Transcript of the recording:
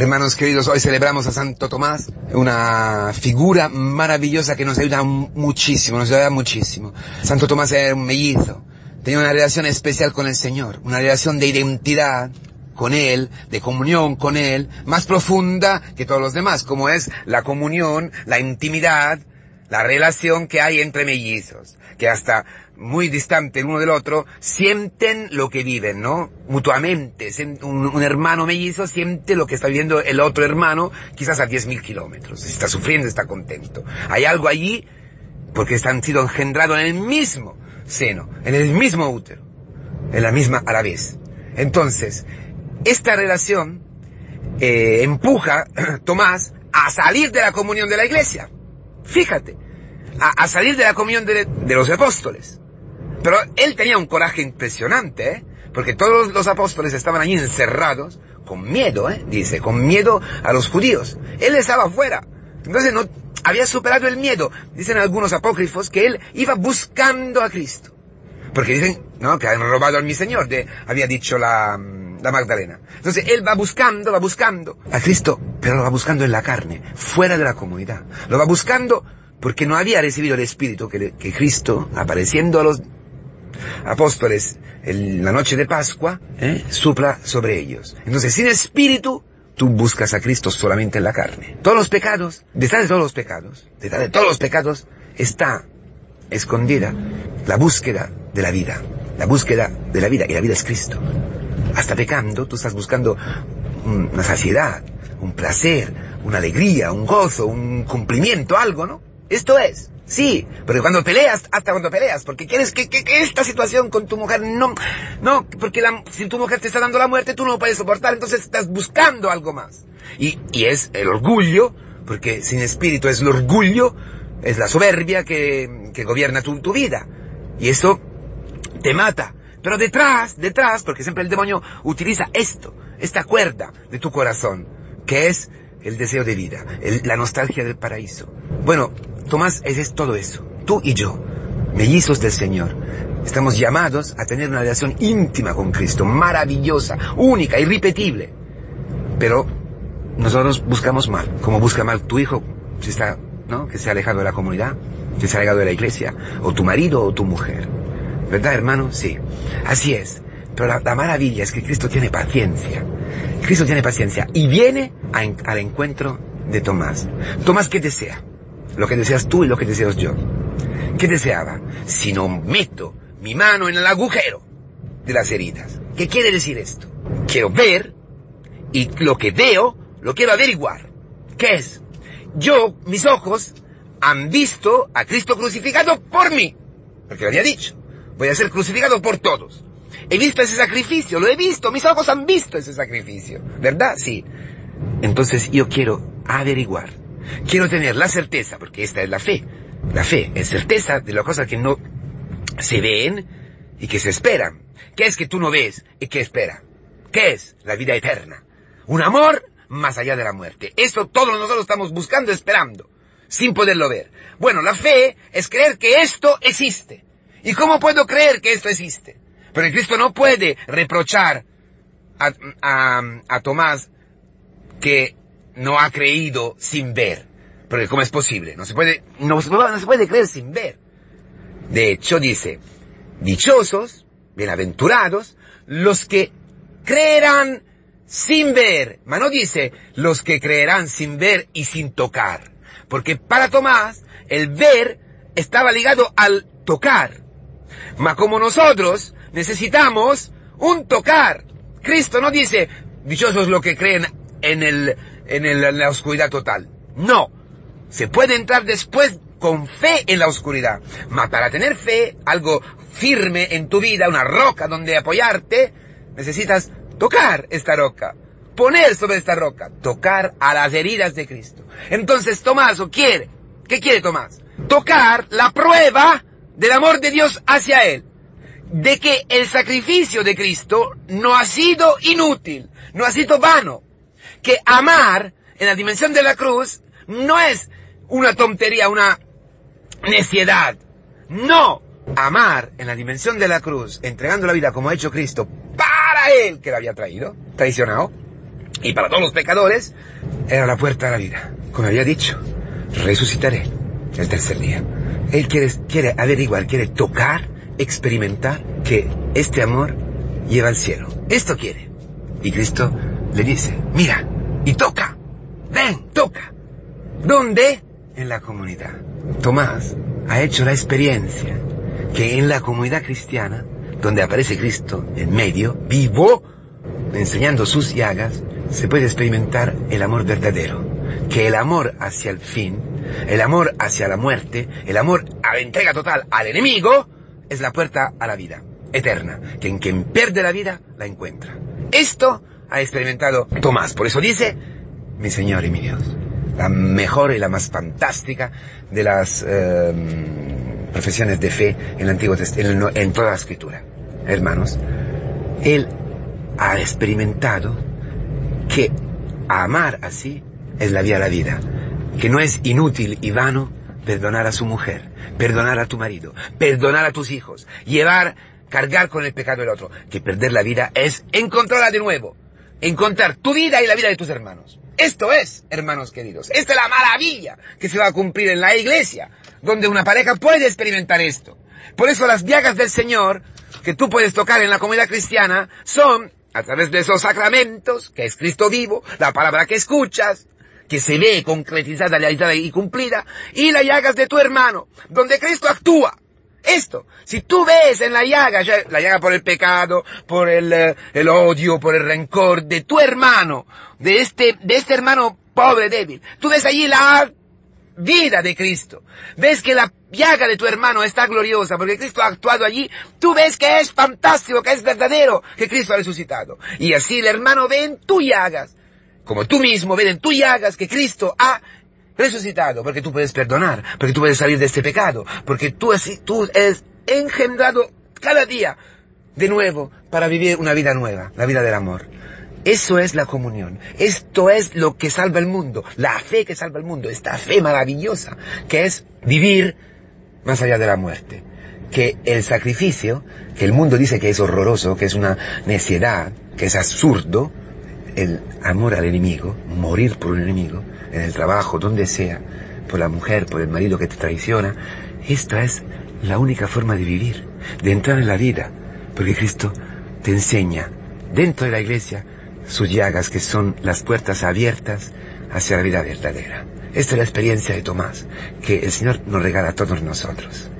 Hermanos queridos, hoy celebramos a Santo Tomás, una figura maravillosa que nos ayuda muchísimo, nos ayuda muchísimo. Santo Tomás era un mellizo, tenía una relación especial con el Señor, una relación de identidad con Él, de comunión con Él, más profunda que todos los demás, como es la comunión, la intimidad, la relación que hay entre mellizos, que hasta muy distante el uno del otro, sienten lo que viven, ¿no? Mutuamente. Un, hermano mellizo siente lo que está viviendo el otro hermano, quizás a 10.000 kilómetros. Está sufriendo, está contento. Hay algo allí porque están sido engendrados en el mismo seno, en el mismo útero, en la misma a la vez. Entonces, esta relación eh, empuja a Tomás a salir de la comunión de la iglesia. Fíjate, a, salir de la comunión de, los apóstoles. Pero él tenía un coraje impresionante, ¿eh? porque todos los apóstoles estaban allí encerrados, con miedo, ¿eh? dice, con miedo a los judíos. Él estaba afuera. Entonces no, había superado el miedo. Dicen algunos apócrifos que él iba buscando a Cristo. Porque dicen, no, que han robado a mi Señor, de, había dicho la, la Magdalena. Entonces él va buscando, va buscando a Cristo, pero lo va buscando en la carne, fuera de la comunidad. Lo va buscando porque no había recibido el Espíritu que, Cristo, apareciendo a los apóstoles en la noche de Pascua, ¿eh? supla sobre ellos. Entonces, sin Espíritu, tú buscas a Cristo solamente en la carne. Todos los pecados, detrás de todos los pecados, detrás de todos los pecados, está escondida la búsqueda de la vida. La búsqueda de la vida, y la vida es Cristo hasta pecando, tú estás buscando una saciedad, un placer, una alegría, un gozo, un cumplimiento, algo, ¿no? Esto es. Sí, pero cuando peleas, hasta cuando peleas, porque quieres que, esta situación con tu mujer no, no, porque si tu mujer te está dando la muerte, tú no lo puedes soportar, entonces estás buscando algo más. Y, y es el orgullo, porque sin espíritu es el orgullo, es la soberbia que, que gobierna tu, tu vida. Y eso te mata. Pero detrás, detrás, porque siempre el demonio utiliza esto, esta cuerda de tu corazón, que es el deseo de vida, la nostalgia del paraíso. Bueno, Tomás, es todo eso. Tú y yo, mellizos del Señor, estamos llamados a tener una relación íntima con Cristo, maravillosa, única, irrepetible. Pero nosotros buscamos mal, como busca mal tu hijo, si está, ¿no? Que se ha alejado de la comunidad, que se ha alejado de la iglesia, o tu marido o tu mujer. ¿Verdad, hermano? Sí. Así es. Pero la, maravilla es que Cristo tiene paciencia. Cristo tiene paciencia y viene al encuentro de Tomás. Tomás, ¿qué desea? Lo que deseas tú y lo que deseo yo. ¿Qué deseaba? Si no meto mi mano en el agujero de las heridas. ¿Qué quiere decir esto? Quiero ver y lo que veo lo quiero averiguar. ¿Qué es? Yo, mis ojos, han visto a Cristo crucificado por mí. Porque lo había dicho voy a ser crucificado por todos. He visto ese sacrificio, lo he visto, mis ojos han visto ese sacrificio, ¿verdad? Sí. Entonces yo quiero averiguar, quiero tener la certeza, porque esta es la fe. La fe es certeza de las cosas que no se ven y que se esperan. ¿Qué es que tú no ves y que espera? ¿Qué es la vida eterna? Un amor más allá de la muerte. Eso todos nosotros estamos buscando, esperando, sin poderlo ver. Bueno, la fe es creer que esto existe. ¿Y cómo puedo creer que esto existe? Pero Cristo no puede reprochar a, Tomás que no ha creído sin ver. Porque ¿cómo es posible? No se puede, no, no se puede creer sin ver. De hecho dice, dichosos, bienaventurados, los que creerán sin ver. Mas no dice los que creerán sin ver y sin tocar. Porque para Tomás, el ver estaba ligado al tocar. Mas como nosotros necesitamos un tocar. Cristo no dice, dichosos los que creen en, el, en, la oscuridad total. No. Se puede entrar después con fe en la oscuridad. Mas para tener fe, algo firme en tu vida, una roca donde apoyarte, necesitas tocar esta roca. Poner sobre esta roca. Tocar a las heridas de Cristo. Entonces Tomás, ¿o quiere? ¿Qué quiere Tomás? Tocar la prueba del amor de Dios hacia él, de que el sacrificio de Cristo no ha sido inútil, no ha sido vano, que amar en la dimensión de la cruz no es una tontería, una neciedad, no, amar en la dimensión de la cruz, entregando la vida como ha hecho Cristo para él que la había traído, traicionado, y para todos los pecadores, era la puerta a la vida. Como había dicho, resucitaré el tercer día. Él quiere, quiere averiguar, quiere tocar, experimentar que este amor lleva al cielo. Esto quiere. Y Cristo le dice, mira, y toca, ven, toca. ¿Dónde? En la comunidad. Tomás ha hecho la experiencia que en la comunidad cristiana, donde aparece Cristo en medio, vivo, enseñando sus llagas, se puede experimentar el amor verdadero. Que el amor hacia el fin, el amor hacia la muerte, el amor a la entrega total al enemigo, es la puerta a la vida eterna. Que en quien pierde la vida, la encuentra. Esto ha experimentado Tomás. Por eso dice, mi Señor y mi Dios. La mejor y la más fantástica de las eh, profesiones de fe en el en toda la Escritura. Hermanos, Él ha experimentado que amar así es la vía a la vida, que no es inútil y vano perdonar a su mujer, perdonar a tu marido, perdonar a tus hijos, llevar, cargar con el pecado del otro, que perder la vida es encontrarla de nuevo, encontrar tu vida y la vida de tus hermanos. Esto es, hermanos queridos, esta es la maravilla que se va a cumplir en la iglesia, donde una pareja puede experimentar esto. Por eso las llagas del Señor que tú puedes tocar en la comunidad cristiana son a través de esos sacramentos, que es Cristo vivo, la palabra que escuchas, que se ve concretizada, realizada y cumplida, y las llagas de tu hermano, donde Cristo actúa. Esto, si tú ves en la llaga, la llaga por el pecado, por el, eh, el odio, por el rencor de tu hermano, de este, de este hermano pobre, débil, tú ves allí la vida de Cristo. Ves que la llaga de tu hermano está gloriosa porque Cristo ha actuado allí. Tú ves que es fantástico, que es verdadero, que Cristo ha resucitado. Y así el hermano ve en tu llagas, como tú mismo ves en tu llagas que Cristo ha resucitado, porque tú puedes perdonar, porque tú puedes salir de este pecado, porque tú, así, tú eres engendrado cada día de nuevo para vivir una vida nueva, la vida del amor. Eso es la comunión. Esto es lo que salva el mundo. La fe que salva el mundo. Esta fe maravillosa que es vivir más allá de la muerte. Que el sacrificio, que el mundo dice que es horroroso, que es una necedad, que es absurdo, el amor al enemigo, morir por un enemigo, en el trabajo, donde sea, por la mujer, por el marido que te traiciona, esta es la única forma de vivir, de entrar en la vida, porque Cristo te enseña dentro de la iglesia sus llagas que son las puertas abiertas hacia la vida verdadera. Esta es la experiencia de Tomás que el Señor nos regala a todos nosotros.